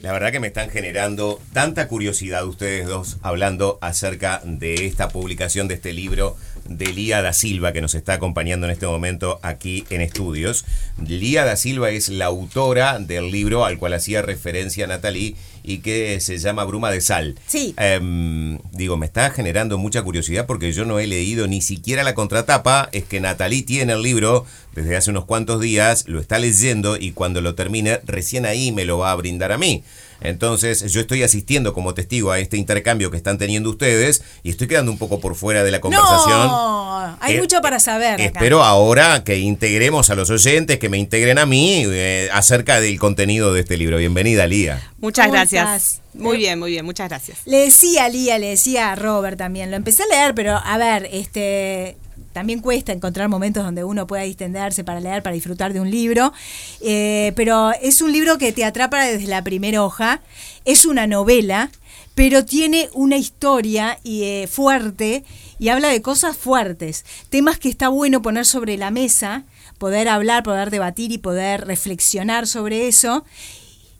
La verdad que me están generando tanta curiosidad ustedes dos hablando acerca de esta publicación de este libro de Lía da Silva que nos está acompañando en este momento aquí en estudios. Lía da Silva es la autora del libro al cual hacía referencia Natalie y que se llama Bruma de Sal. Sí. Em, digo, me está generando mucha curiosidad porque yo no he leído ni siquiera la contratapa. Es que Natalie tiene el libro desde hace unos cuantos días, lo está leyendo y cuando lo termine, recién ahí me lo va a brindar a mí. Entonces yo estoy asistiendo como testigo a este intercambio que están teniendo ustedes y estoy quedando un poco por fuera de la conversación. No, hay Eh, mucho para saber. acá. Espero ahora que integremos a los oyentes, que me integren a mí eh, acerca del contenido de este libro. Bienvenida, Lía. Muchas ¿Cómo gracias. estás? Muy bien, muy bien, muchas gracias. Le decía a Lía, le decía a Robert también, lo empecé a leer, pero a ver, este también cuesta encontrar momentos donde uno pueda distenderse para leer, para disfrutar de un libro, Eh, pero es un libro que te atrapa desde la primera hoja, es una novela, pero tiene una historia y, eh, fuerte y habla de cosas fuertes, temas que está bueno poner sobre la mesa, poder hablar, poder debatir y poder reflexionar sobre eso.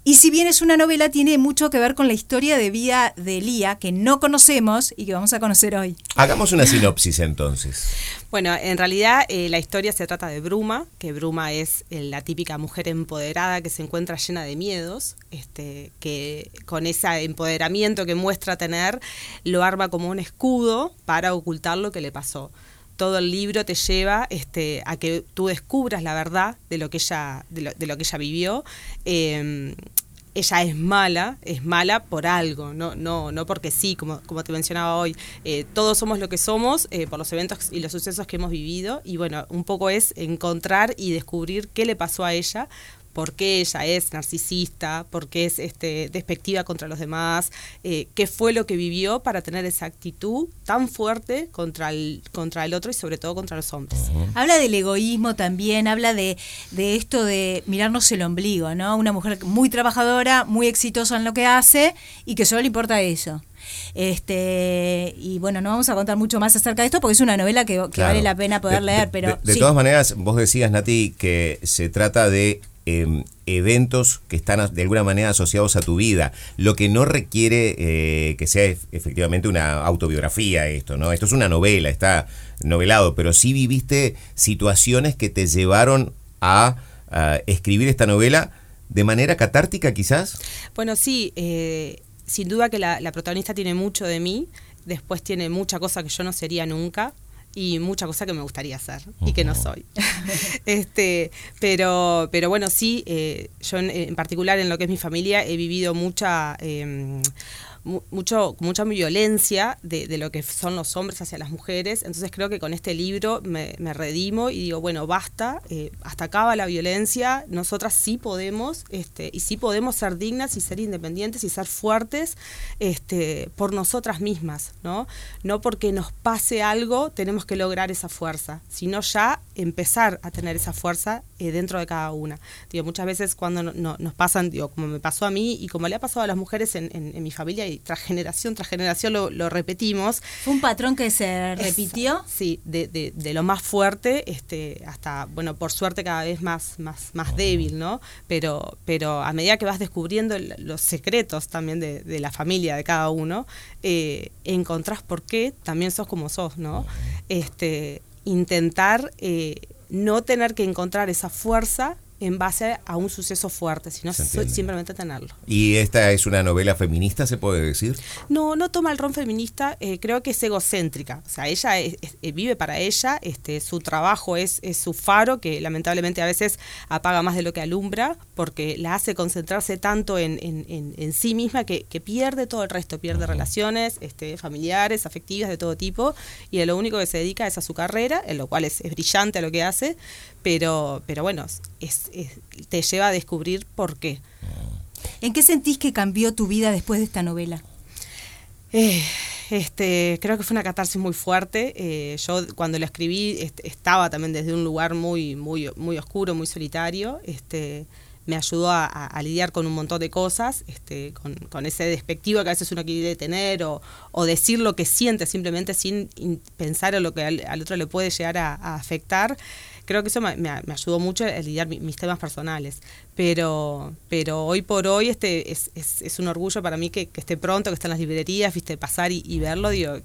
Y si bien es una novela, tiene mucho que ver con la historia de vida de Lía, que no conocemos y que vamos a conocer hoy. Hagamos una sinopsis entonces. Bueno, en realidad eh, la historia se trata de Bruma, que Bruma es eh, la típica mujer empoderada que se encuentra llena de miedos, este, que con ese empoderamiento que muestra tener, lo arma como un escudo para ocultar lo que le pasó. Todo el libro te lleva este, a que tú descubras la verdad de lo que ella, de lo, de lo que ella vivió. Eh, ella es mala, es mala por algo, no, no, no porque sí, como, como te mencionaba hoy. Eh, todos somos lo que somos eh, por los eventos y los sucesos que hemos vivido. Y bueno, un poco es encontrar y descubrir qué le pasó a ella, por qué ella es narcisista, por qué es este, despectiva contra los demás, eh, qué fue lo que vivió para tener esa actitud tan fuerte contra el, contra el otro y sobre todo contra los hombres. Habla del egoísmo también, habla de, de esto de mirarnos el ombligo, ¿no? Una mujer muy trabajadora, muy exitosa en lo que hace y que solo le importa eso. Este y bueno, no vamos a contar mucho más acerca de esto porque es una novela que, que Claro. vale la pena poder De- leer, de- pero De, de sí. todas maneras, vos decías, Nati, que se trata de eh, eventos que están de alguna manera asociados a tu vida, lo que no requiere eh, que sea ef- efectivamente una autobiografía esto, ¿no? Esto es una novela, está novelado, pero sí viviste situaciones que te llevaron a, escribir esta novela de manera catártica quizás. Bueno, sí, eh, sin duda que la protagonista tiene mucho de mí, después tiene mucha cosa que yo no sería nunca y mucha cosa que me gustaría hacer y que no soy. este, pero, pero bueno, sí, eh, yo en, en particular en lo que es mi familia he vivido mucha... em, mu- mucho, mucha violencia de, de lo que son los hombres hacia las mujeres. Entonces creo que con este libro me, me redimo y digo, bueno, basta, eh, hasta acá va la violencia, nosotras sí podemos, este, y sí podemos ser dignas y ser independientes y ser fuertes este, por nosotras mismas, ¿no? No porque nos pase algo tenemos que lograr esa fuerza, sino ya empezar a tener esa fuerza eh, dentro de cada una. Digo, muchas veces cuando no- no- nos pasan, digo, como me pasó a mí y como le ha pasado a las mujeres en, en- en mi familia y tras generación tras generación lo, lo repetimos. Fue un patrón que se Es- repitió. Sí, de, de- de lo más fuerte este, hasta, bueno, por suerte cada vez más, más, más débil, ¿no? Pero, pero a medida que vas descubriendo el- los secretos también de, de la familia de cada uno, eh, encontrás por qué también sos como sos, ¿no? Este, intentar eh, no tener que encontrar esa fuerza en base a un suceso fuerte, sino simplemente tenerlo. ¿Y esta es una novela feminista, se puede decir? No, no toma el rol feminista, eh, creo que es egocéntrica. O sea, ella es- es- eh, vive para ella, este, su trabajo es, es su faro, que lamentablemente a veces apaga más de lo que alumbra, porque la hace concentrarse tanto en, en- en- en sí misma que, que pierde todo el resto, pierde relaciones este, familiares, afectivas, de todo tipo, y a lo único que se dedica es a su carrera, en lo cual es, es brillante lo que hace, pero, pero bueno, es- es- te lleva a descubrir por qué. ¿En qué sentís que cambió tu vida después de esta novela? Eh, este, creo que fue una catarsis muy fuerte. Eh, yo cuando lo escribí est- estaba también desde un lugar muy, muy, muy oscuro, muy solitario. Este, me ayudó a, a- a lidiar con un montón de cosas, este, con, con ese despectivo que a veces uno quiere tener o, o decir lo que siente simplemente sin in- pensar en lo que al, al otro le puede llegar a, a afectar. Creo que eso me, me- ayudó mucho a lidiar mi- mis temas personales. Pero, pero hoy por hoy este es, es, es un orgullo para mí que, que esté pronto, que esté en las librerías, viste, pasar y, y verlo, digo,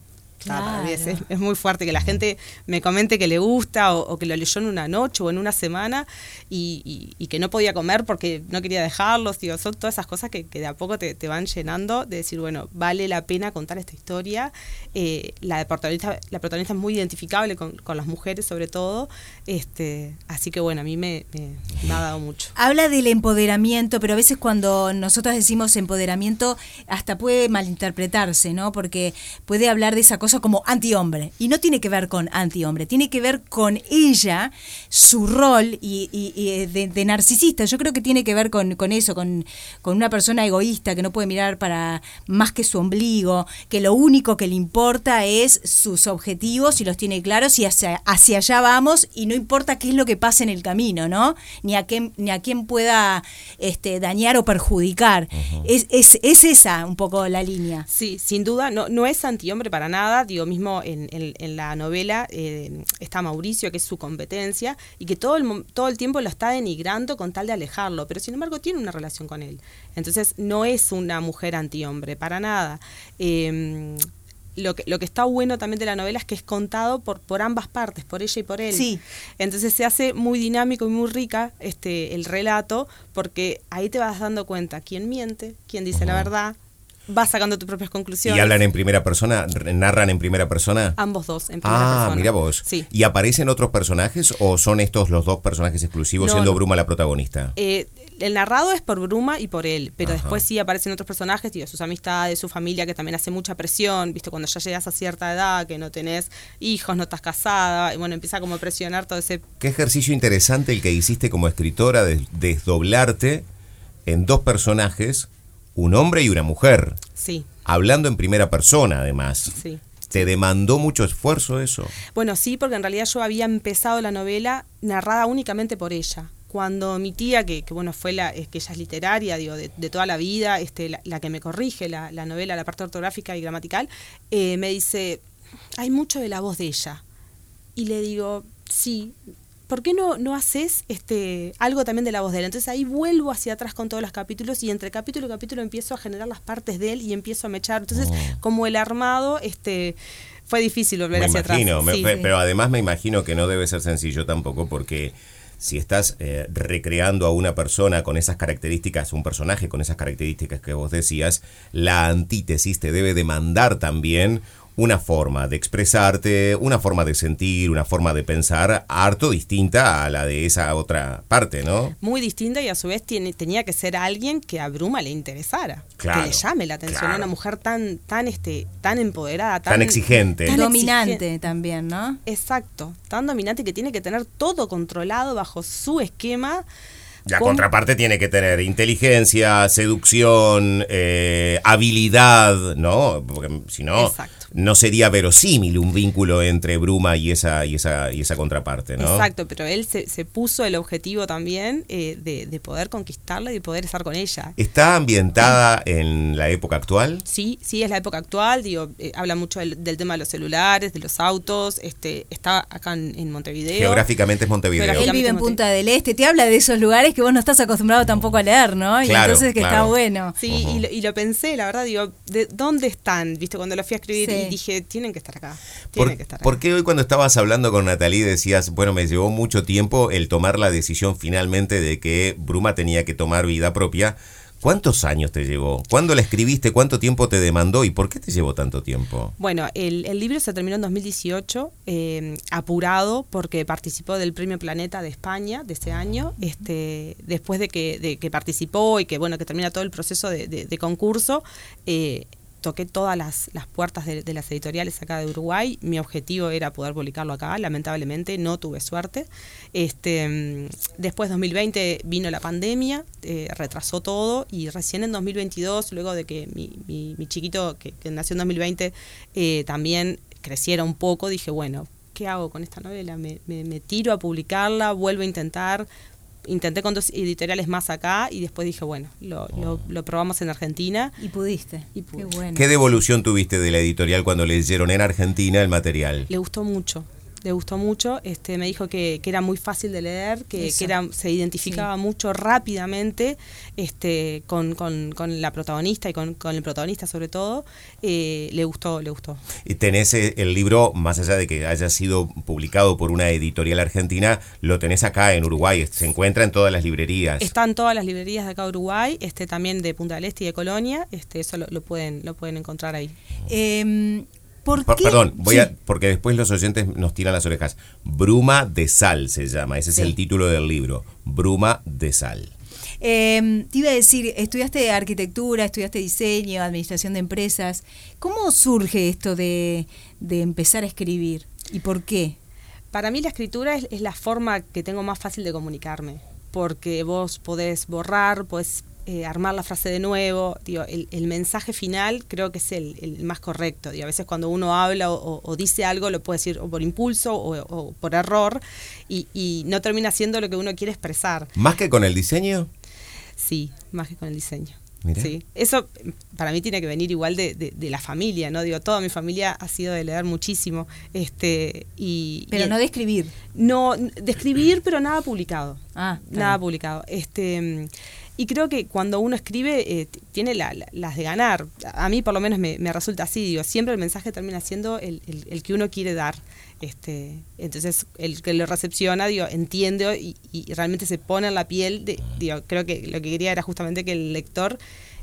claro, para mí es, Claro. es- es muy fuerte que la gente me comente que le gusta o, o que lo leyó en una noche o en una semana y, y- y que no podía comer porque no quería dejarlos. Digo, son todas esas cosas que, que de a poco te, te van llenando de decir, bueno, vale la pena contar esta historia. Eh, la, de protagonista, la protagonista es muy identificable con, con las mujeres sobre todo. Este, así que bueno, a mí me, me- me ha dado mucho. Habla del empoderamiento, pero a veces cuando nosotros decimos empoderamiento hasta puede malinterpretarse, ¿no? Porque puede hablar de esa cosa como antihombre. Y no tiene que ver con antihombre, tiene que ver con ella, su rol y, y- y de, de narcisista. Yo creo que tiene que ver con, con eso, con, con una persona egoísta que no puede mirar para más que su ombligo, que lo único que le importa es sus objetivos y los tiene claros y hacia, hacia allá vamos y no importa qué es lo que pase en el camino, ¿no? Ni a quién, ni a quién pueda este, dañar o perjudicar. es, es, es esa un poco la línea. Sí, sin duda, no, no es antihombre para nada. Digo, mismo en, en- en la novela eh, está Mauricio, que es su competencia, y que todo el, mo- todo el tiempo lo está denigrando con tal de alejarlo, pero sin embargo tiene una relación con él. Entonces no es una mujer antihombre, para nada. Eh, lo que, lo que está bueno también de la novela es que es contado por, por ambas partes, por ella y por él. Sí. Entonces se hace muy dinámico y muy rica este el relato, porque ahí te vas dando cuenta quién miente, quién dice la verdad, vas sacando tus propias conclusiones. ¿Y hablan en primera persona? ¿Narran en primera persona? Ambos dos, en primera Ah, persona. mira vos. Sí. ¿Y aparecen otros personajes o son estos los dos personajes exclusivos, No, siendo no. Bruma la protagonista? Eh, el narrado es por Bruma y por él, pero Ajá. después sí aparecen otros personajes, digo, sus amistades, su familia, que también hace mucha presión, viste, cuando ya llegas a cierta edad, que no tenés hijos, no estás casada, y bueno, empieza como a presionar todo ese... Qué ejercicio interesante el que hiciste como escritora de desdoblarte en dos personajes, un hombre y una mujer, Sí, hablando en primera persona además. sí. ¿Te demandó mucho esfuerzo eso? Bueno, sí, porque en realidad yo había empezado la novela narrada únicamente por ella. Cuando mi tía, que, que bueno, fue la, es que ella es literaria, digo, de, de toda la vida, este, la, la que me corrige la, la novela, la parte ortográfica y gramatical, eh, me dice, hay mucho de la voz de ella. Y le digo, sí, ¿por qué no, no haces este, algo también de la voz de él? Entonces ahí vuelvo hacia atrás con todos los capítulos y entre capítulo y capítulo empiezo a generar las partes de él y empiezo a mechar. Entonces, como el armado, este, fue difícil volver Me hacia imagino, atrás. me- Sí. pero además me imagino que no debe ser sencillo tampoco porque si estás eh, recreando a una persona con esas características, un personaje con esas características que vos decías, la antítesis te debe demandar también una forma de expresarte, una forma de sentir, una forma de pensar harto distinta a la de esa otra parte, ¿no? muy distinta y a su vez tiene, tenía que ser alguien que a Bruma le interesara, Claro, que le llame la atención, claro. una mujer tan, tan, este, tan empoderada, tan, Tan exigente. tan Dominante exigente. también, ¿no? Exacto, tan dominante que tiene que tener todo controlado bajo su esquema. La con- contraparte tiene que tener inteligencia, seducción, eh, habilidad, ¿no? Porque si no, Exacto. no sería verosímil un vínculo entre Bruma y esa, y esa, y esa contraparte, ¿no? Exacto, pero él se, se puso el objetivo también eh, de, de poder conquistarla y de poder estar con ella. ¿Está ambientada en la época actual? Sí, sí, es la época actual, digo, eh, habla mucho del, del tema de los celulares, de los autos, este, está acá en, en Montevideo. Geográficamente es Montevideo. Él vive en Punta del Este, te habla de esos lugares que vos no estás acostumbrado tampoco a leer, ¿no? Y Claro, entonces que está claro. bueno. Sí, y, lo, y lo pensé, la verdad, digo, ¿de dónde están? Viste, cuando lo fui a escribir Sí. y dije, tienen que estar acá. Tienen ¿Por, que estar acá. por qué hoy cuando estabas hablando con Natalie decías, bueno, me llevó mucho tiempo el tomar la decisión finalmente de que Bruma tenía que tomar vida propia? ¿Cuántos años te llevó? ¿Cuándo la escribiste? ¿Cuánto tiempo te demandó? ¿Y por qué te llevó tanto tiempo? Bueno, el, el libro se terminó en 2018, eh, apurado porque participó del Premio Planeta de España de ese año. Este, después de que, de que participó y que bueno que termina todo el proceso de, concurso, eh, toqué todas las, puertas de, las editoriales acá de Uruguay. Mi objetivo era poder publicarlo acá. Lamentablemente no tuve suerte. Este, mm, después 2020 vino la pandemia, eh, retrasó todo y recién en 2022, luego de que mi, chiquito que, que nació en 2020 eh, también creciera un poco, dije, bueno, ¿qué hago con esta novela? Me, me- me tiro a publicarla, vuelvo a intentar. Intenté con dos editoriales más acá y después dije, bueno, lo, lo- lo probamos en Argentina. Y pudiste. Y pude. Qué bueno. ¿Qué devolución tuviste de la editorial cuando leyeron en Argentina el material? Le gustó mucho. Le gustó mucho. Este, me dijo que, que era muy fácil de leer, que, que era, se identificaba mucho rápidamente este, con, con- con la protagonista y con, con el protagonista sobre todo. Eh, le gustó, le gustó. Y tenés eh, el libro, más allá de que haya sido publicado por una editorial argentina, lo tenés acá en Uruguay, se encuentra en todas las librerías. Está en todas las librerías de acá de Uruguay, este, también de Punta del Este y de Colonia. Este, eso lo, lo pueden, lo pueden encontrar ahí. Em, ¿Por Por- qué? perdón, voy Sí. a, porque después los oyentes nos tiran las orejas. Bruma de sal se llama, ese Sí. es el título del libro. Bruma de sal. Eh, te iba a decir, estudiaste arquitectura, estudiaste diseño, administración de empresas. ¿Cómo surge esto de, de empezar a escribir? ¿Y por qué? Para mí la escritura es, es la forma que tengo más fácil de comunicarme, porque vos podés borrar, podés eh, armar la frase de nuevo, digo, el, el mensaje final creo que es el, el más correcto. Digo, a veces cuando uno habla o, o- o dice algo lo puede decir o por impulso o, o por error y, y no termina siendo lo que uno quiere expresar. Más que con el diseño, Sí, más que con el diseño. Mirá. Sí, eso para mí tiene que venir igual de, de- de la familia, ¿no? Digo, toda mi familia ha sido de leer muchísimo, este, y... Pero y- no de escribir. no, de escribir, pero nada publicado. Ah, nada bien. publicado. Este, mm, y creo que cuando uno escribe, eh, tiene la- la- las de ganar. A mí, por lo menos, me, resulta así. Digo, siempre el mensaje termina siendo el, el- el que uno quiere dar. Este, entonces, el que lo recepciona, digo, entiende y, y realmente se pone en la piel. De, digo, creo que lo que quería era justamente que el lector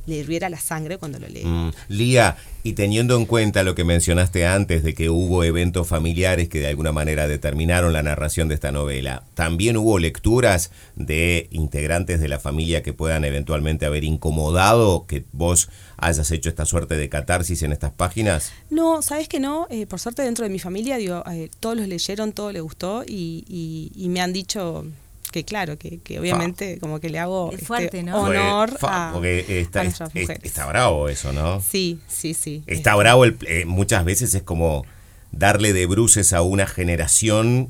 le hirviera la sangre cuando lo lee. Mm, Lía, y teniendo en cuenta lo que mencionaste antes de que hubo eventos familiares que de alguna manera determinaron la narración de esta novela, ¿también hubo lecturas de integrantes de la familia que puedan eventualmente haber incomodado que vos hayas hecho esta suerte de catarsis en estas páginas? No, sabes que no. Eh, por suerte dentro de mi familia, digo, eh, todos los leyeron, todo les gustó y, y- y me han dicho que claro, que, que obviamente como que le hago Es este, honor fa, a, porque está, a nuestras es- mujeres. está bravo eso, ¿no? Sí, sí, sí. Está bravo, el- eh, muchas veces es como darle de bruces a una generación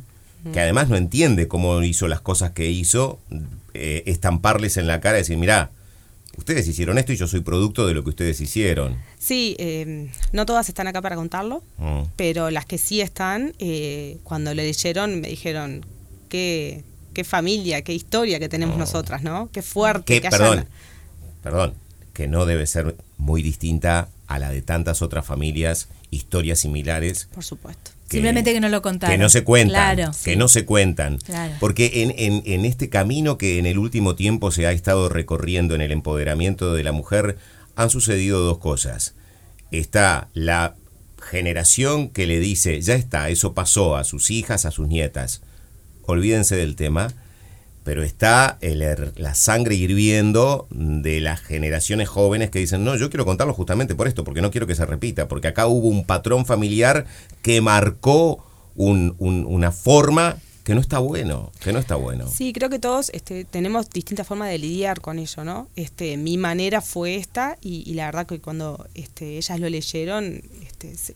que además no entiende cómo hizo las cosas que hizo, eh, estamparles en la cara y decir, mirá, ustedes hicieron esto y yo soy producto de lo que ustedes hicieron. Sí, eh, no todas están acá para contarlo, Mm. pero las que sí están, eh, cuando le leyeron me dijeron, qué, qué familia, qué historia que tenemos nosotras, ¿no? Qué fuerte. Que, que perdón, hayan- perdón, que no debe ser muy distinta a la de tantas otras familias, historias similares. Por supuesto. Simplemente que no lo contaron. Que no se cuentan. Claro, que no se cuentan. Claro. Porque en, en- en este camino que en el último tiempo se ha estado recorriendo en el empoderamiento de la mujer, han sucedido dos cosas. Está la generación que le dice, ya está, eso pasó a sus hijas, a sus nietas, olvídense del tema, pero está la sangre hirviendo de las generaciones jóvenes que dicen, no, yo quiero contarlo justamente por esto, porque no quiero que se repita, porque acá hubo un patrón familiar que marcó un- un- una forma que no está bueno, que no está bueno. Sí, creo que todos este, tenemos distintas formas de lidiar con ello, ¿no? Este, mi manera fue esta y, la verdad que cuando este, ellas lo leyeron,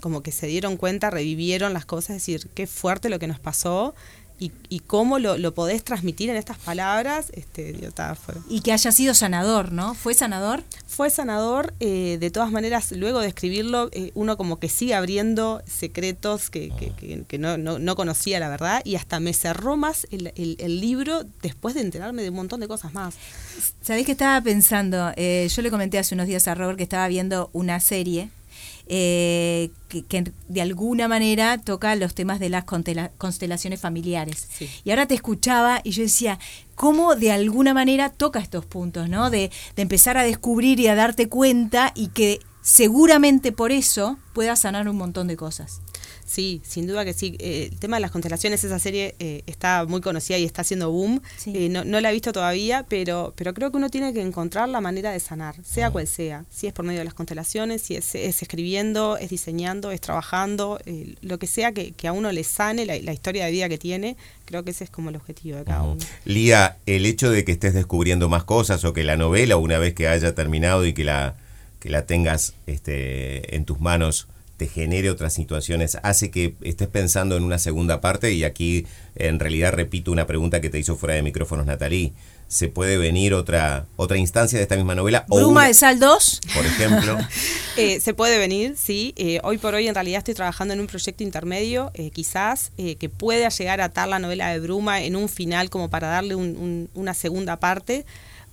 como que se dieron cuenta, revivieron las cosas, es decir, qué fuerte lo que nos pasó y, y cómo lo, lo podés transmitir en estas palabras, este, digo, fue, Y que haya sido sanador, ¿no? ¿Fue sanador? fue sanador, eh, de todas maneras, luego de escribirlo, eh, uno como que sigue abriendo secretos que, que- que- que no, no- no conocía, la verdad, y hasta me cerró más el, el- el libro después de enterarme de un montón de cosas más. ¿Sabés qué estaba pensando? Eh, yo le comenté hace unos días a Robert que estaba viendo una serie eh, que, que de alguna manera toca los temas de las constelaciones familiares. Sí. Y ahora te escuchaba y yo decía, ¿cómo de alguna manera toca estos puntos, ¿no? De, de empezar a descubrir y a darte cuenta y que seguramente por eso pueda sanar un montón de cosas. Sí, sin duda que sí. Eh, el tema de las constelaciones, esa serie eh, está muy conocida y está haciendo boom. Sí. Eh, no, no la he visto todavía, pero, pero creo que uno tiene que encontrar la manera de sanar, sea cual sea. Si es por medio de las constelaciones, si es, es escribiendo, es diseñando, es trabajando, eh, lo que sea que, que a uno le sane la, la historia de vida que tiene, creo que ese es como el objetivo de cada uno. Lía, el hecho de que estés descubriendo más cosas o que la novela, una vez que haya terminado y que la, que la tengas este, en tus manos, te genere otras situaciones, hace que estés pensando en una segunda parte y aquí en realidad repito una pregunta que te hizo fuera de micrófonos Natalie. ¿Se puede venir otra, otra instancia de esta misma novela? Bruma de Sal 2. Por ejemplo. eh, se puede venir, sí. Eh, hoy por hoy en realidad estoy trabajando en un proyecto intermedio, eh, quizás, eh, que pueda llegar a atar la novela de Bruma en un final como para darle un, un, una segunda parte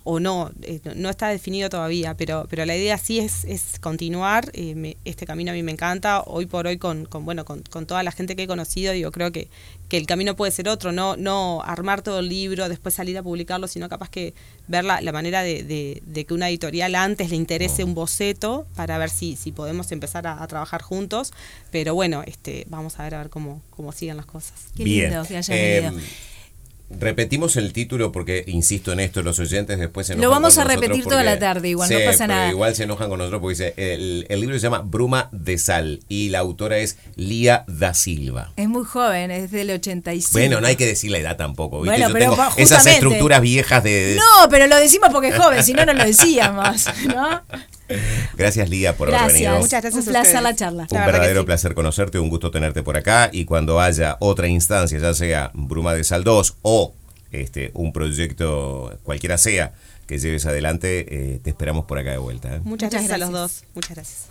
o no, eh, no está definido todavía, pero, pero la idea sí es, es continuar. Eh, me, este camino a mí me encanta. Hoy por hoy, con, con bueno, con, con, toda la gente que he conocido, yo creo que, que el camino puede ser otro, no, no armar todo el libro, después salir a publicarlo, sino capaz que ver la, la manera de, de, de, que una editorial antes le interese un boceto para ver si, si podemos empezar a, a, trabajar juntos. Pero bueno, este, vamos a ver a ver cómo, cómo siguen las cosas. Qué lindo Bien. que hayan Eh, venido. Repetimos el título porque, insisto en esto, los oyentes después se enojan Lo vamos con a repetir toda la tarde, igual, no Sí, pasa pero nada. Igual se enojan con nosotros porque dice, el, el libro se llama Bruma de Sal y la autora es Lía da Silva. Es muy joven, es del 85. Bueno, no hay que decir la edad tampoco, ¿viste? Bueno, Yo pero tengo esas estructuras viejas de... de- No, pero lo decimos porque es joven, si no, no lo decíamos. ¿no? Gracias, Lía, por haber Gracias. venido. Muchas gracias Un placer la charla. Un La verdadero sí. placer conocerte, un gusto tenerte por acá y cuando haya otra instancia, ya sea Bruma de Sal 2 o este, un proyecto cualquiera sea que lleves adelante, eh, te esperamos por acá de vuelta. ¿eh? Muchas, Muchas gracias, a los dos. Muchas gracias.